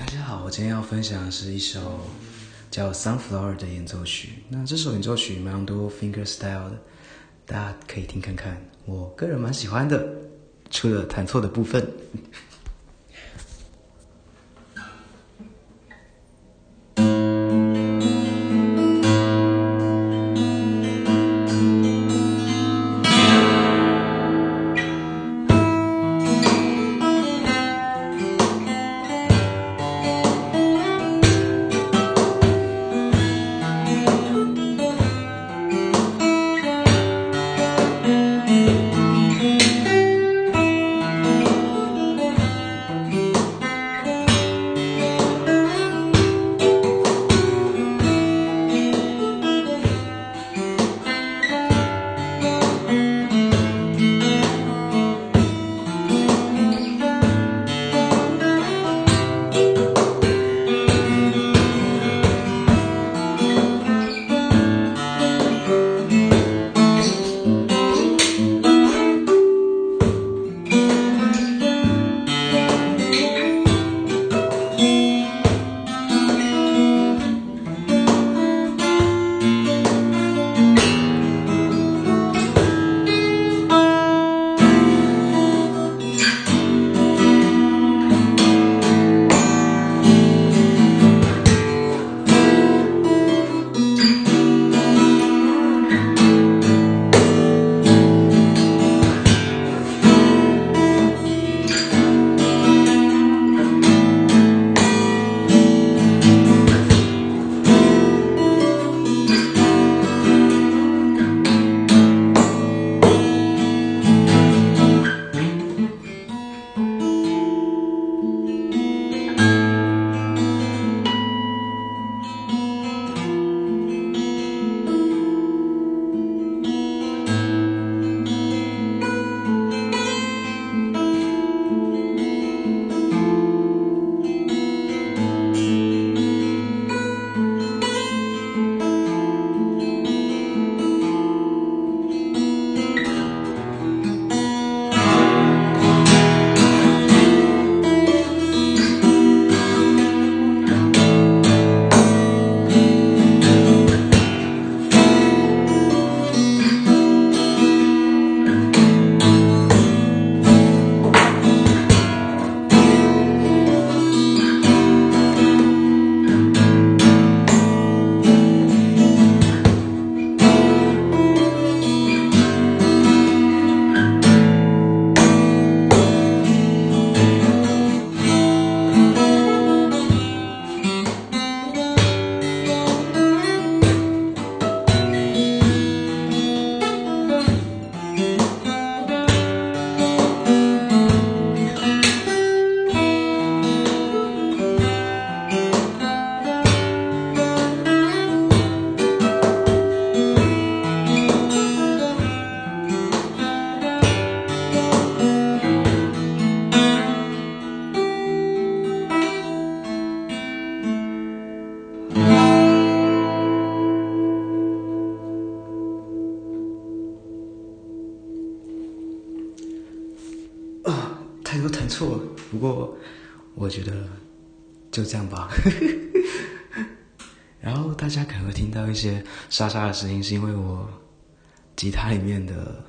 大家好，我今天要分享的是一首叫《Sunflower》的演奏曲。那这首演奏曲蛮多 finger style 的，大家可以听看看。我个人蛮喜欢的，除了弹错的部分。太多弹错了，不过我觉得就这样吧。然后大家可能会听到一些沙沙的声音，是因为我吉他里面的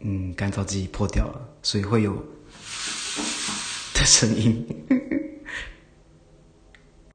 嗯干燥剂破掉了，所以会有的声音。